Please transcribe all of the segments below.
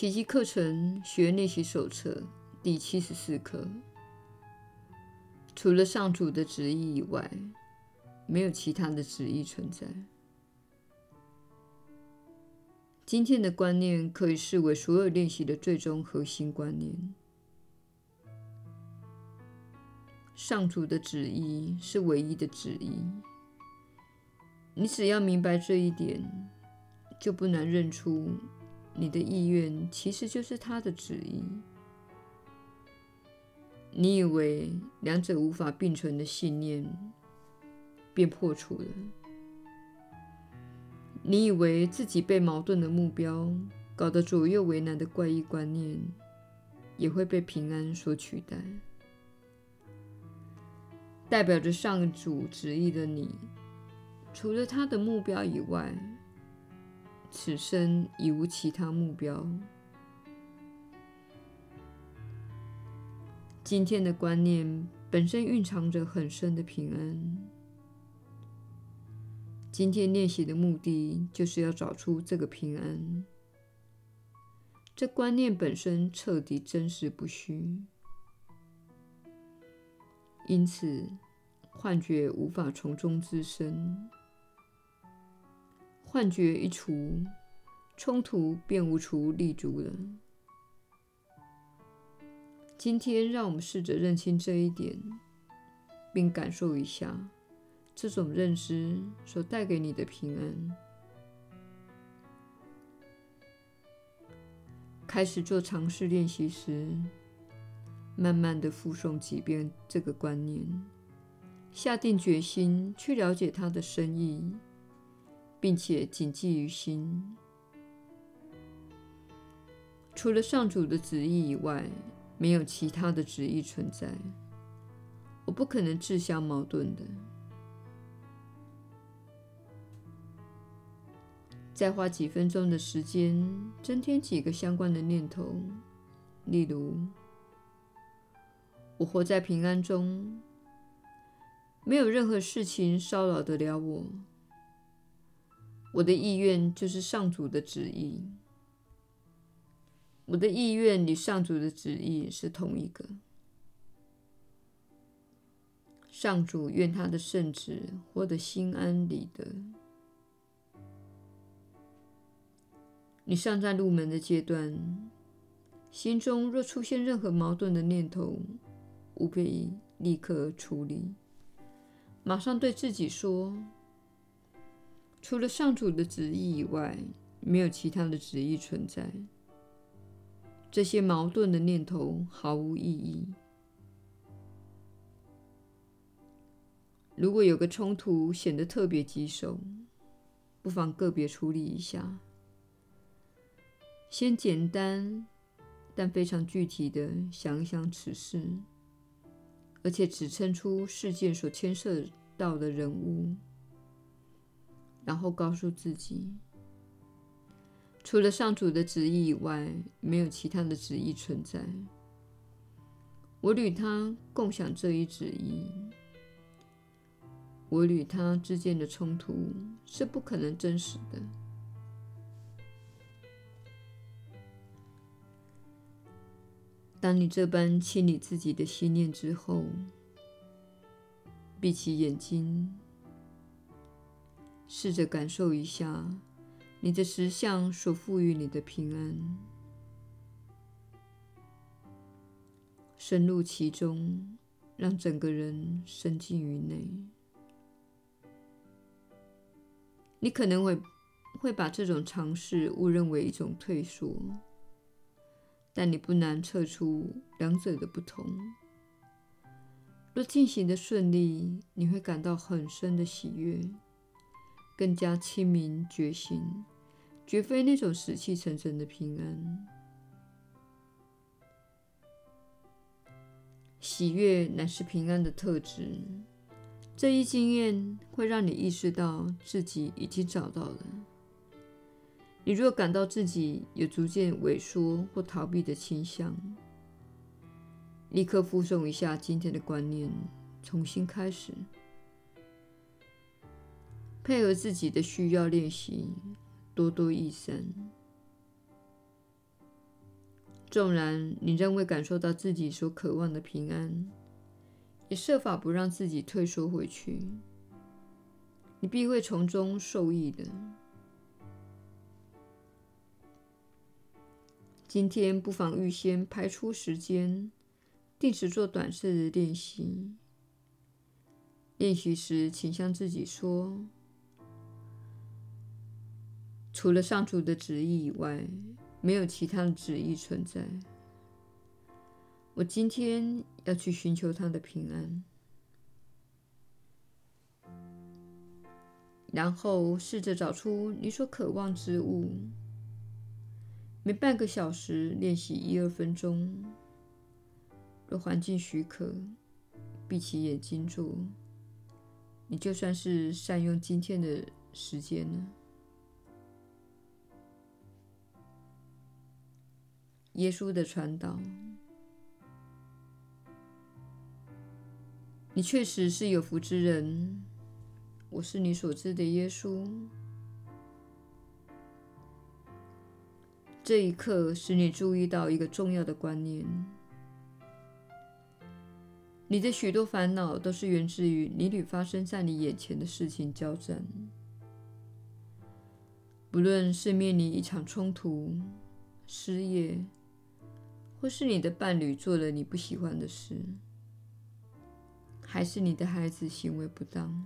奇迹课程学练习手册第七十四课：除了上主的旨意以外，没有其他的旨意存在。今天的观念可以视为所有练习的最终核心观念。上主的旨意是唯一的旨意。你只要明白这一点，就不难认出你的意愿其实就是他的旨意。你以为两者无法并存的信念便破除了。你以为自己被矛盾的目标搞得左右为难的怪异观念，也会被平安所取代。代表着上主旨意的你，除了他的目标以外，此生已无其他目标。今天的观念本身蕴藏着很深的平安。今天练习的目的就是要找出这个平安。这观念本身彻底真实不虚。因此，幻觉无法从中滋生。幻觉一除，冲突便无处立足了。今天，让我们试着认清这一点，并感受一下这种认知所带给你的平安。开始做尝试练习时，慢慢地复诵几遍这个观念，下定决心去了解它的深意，并且谨记于心。除了上主的旨意以外，没有其他的旨意存在。我不可能自相矛盾的。再花几分钟的时间，增添几个相关的念头，例如。我活在平安中，没有任何事情骚扰得了我。我的意愿就是上主的旨意。我的意愿与上主的旨意是同一个。上主愿他的圣子活得心安理得。你尚在入门的阶段，心中若出现任何矛盾的念头，务必立刻处理。马上对自己说：“除了上主的旨意以外，没有其他的旨意存在。这些矛盾的念头毫无意义。如果有个冲突显得特别棘手，不妨个别处理一下。先简单但非常具体地想一想此事。”而且指称出事件所牵涉到的人物，然后告诉自己，除了上主的旨意以外，没有其他的旨意存在。我与他共享这一旨意，我与他之间的冲突是不可能真实的。当你这般清理自己的心念之后，闭起眼睛，试着感受一下你的实相所赋予你的平安，深入其中，让整个人深进于内。你可能会会把这种尝试误认为一种退缩。但你不难测出两者的不同。若进行的顺利，你会感到很深的喜悦，更加清明觉醒，绝非那种死气沉沉的平安。喜悦乃是平安的特质。这一经验会让你意识到自己已经找到了。你若感到自己有逐渐萎缩或逃避的倾向，立刻复诵一下今天的观念，重新开始，配合自己的需要练习，多多益善。纵然你仍未感受到自己所渴望的平安，也设法不让自己退缩回去，你必会从中受益的。今天不妨预先排出时间，定时做短时的练习。练习时，请向自己说：“除了上主的旨意以外。”没有其他的旨意存在。我今天要去寻求他的平安，然后试着找出你所渴望之物。每半个小时练习一二分钟，若环境许可，闭起眼睛做，你就算是善用今天的时间了。耶稣的传导，你确实是有福之人。我是你所知的耶稣。这一刻使你注意到一个重要的观念：你的许多烦恼都是源自于你与发生在你眼前的事情交战，不论是面临一场冲突、失业。或是你的伴侣做了你不喜欢的事，还是你的孩子行为不当，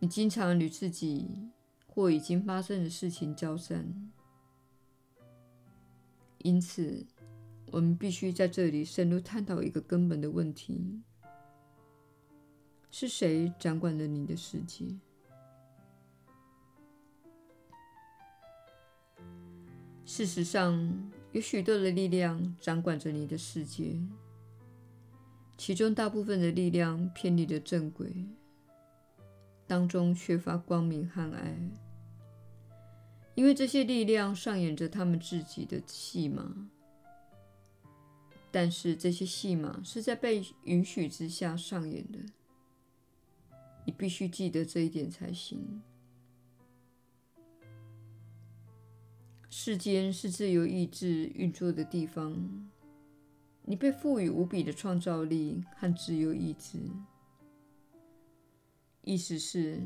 你经常与自己或已经发生的事情交战。因此，我们必须在这里深入探讨一个根本的问题：是谁掌管了你的世界？事实上，有许多的力量掌管着你的世界，其中大部分的力量偏离了正轨，当中缺乏光明和爱，因为这些力量上演着他们自己的戏码。但是这些戏码是在被允许之下上演的，你必须记得这一点才行。世间是自由意志运作的地方，你被赋予无比的创造力和自由意志。意思是，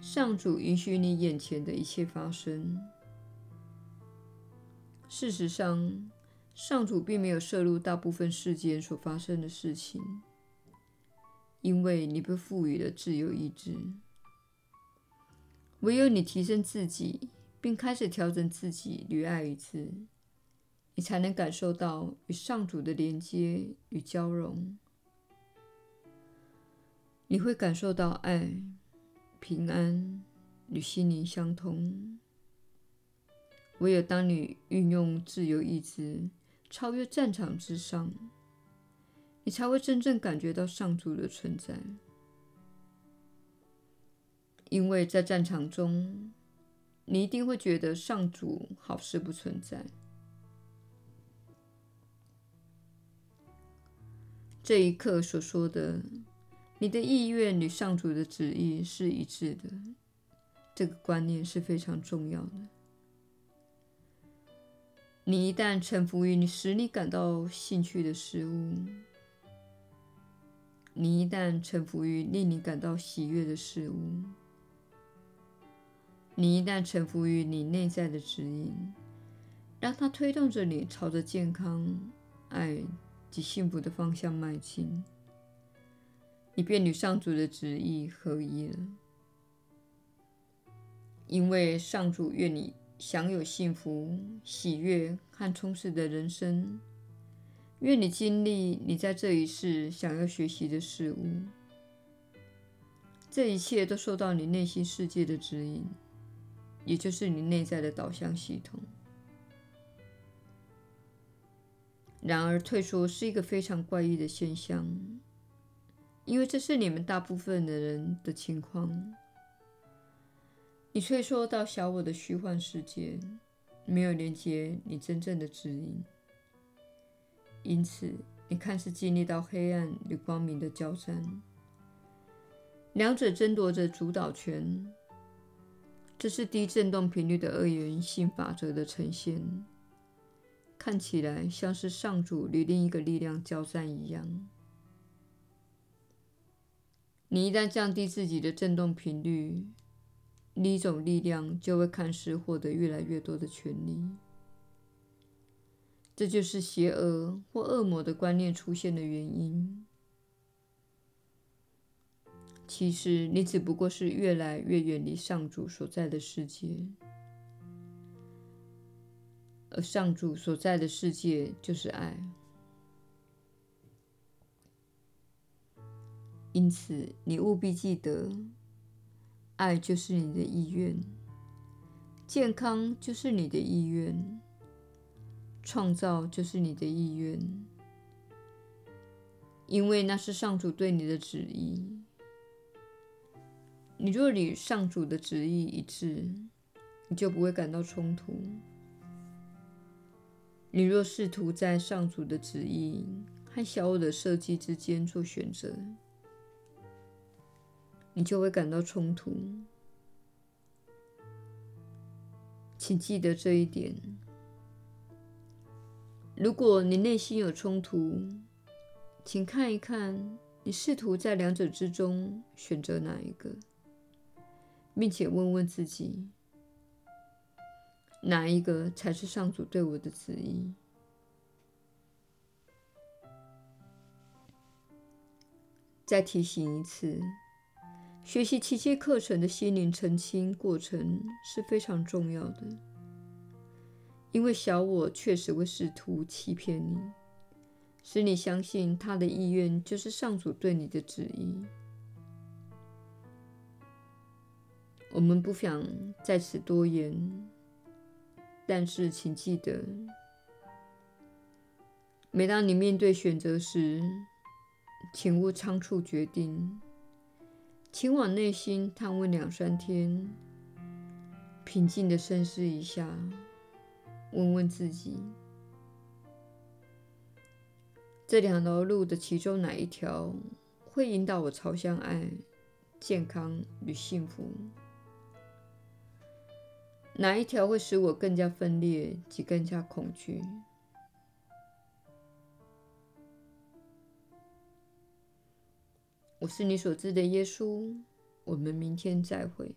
上主允许你眼前的一切发生。事实上，上主并没有涉入大部分世间所发生的事情，因为你被赋予了自由意志。唯有你提升自己。并开始调整自己与爱一致，你才能感受到与上主的连接与交融。你会感受到爱、平安与心灵相通。唯有当你运用自由意志超越战场之上，你才会真正感觉到上主的存在。因为在战场中，你一定会觉得上主好似不存在。这一刻所说的，你的意愿与上主的旨意是一致的，这个观念是非常重要的。你一旦臣服于你使你感到兴趣的事物，你一旦臣服于令你感到喜悦的事物。你一旦臣服于你内在的指引，让它推动着你朝着健康、爱及幸福的方向迈进，你便与上主的旨意合一了。因为上主愿你享有幸福、喜悦和充实的人生，愿你经历你在这一世想要学习的事物，这一切都受到你内心世界的指引。也就是你内在的导向系统。然而，退缩是一个非常怪异的现象，因为这是你们大部分的人的情况。你退缩到小我的虚幻世界，没有连接你真正的指引，因此你看似经历到黑暗与光明的交战，两者争夺着主导权。这是低振动频率的二元性法则的呈现，看起来像是上主与另一个力量交战一样。你一旦降低自己的振动频率，另一种力量就会看似获得越来越多的权利。这就是邪恶或恶魔的观念出现的原因。其实，你只不过是越来越远离上主所在的世界，而上主所在的世界就是爱。因此，你务必记得，爱就是你的意愿，健康就是你的意愿，创造就是你的意愿，因为那是上主对你的旨意。你若与上主的旨意一致，你就不会感到冲突；你若试图在上主的旨意和小我的设计之间做选择，你就会感到冲突，请记得这一点。如果你内心有冲突，请看一看，你试图在两者之中选择哪一个，并且问问自己，哪一个才是上主对我的旨意？再提醒一次。学习奇迹课程的心灵澄清过程是非常重要的，因为小我确实会试图欺骗你，使你相信他的意愿就是上主对你的旨意。我们不想在此多言，但是请记得，每当你面对选择时，请勿仓促决定。请往内心探问两三天，平静地深思一下，问问自己：这两条路的其中哪一条会引导我朝向爱、健康与幸福？哪一条会使我更加分裂及更加恐惧？我是你所知的耶稣，我们明天再会。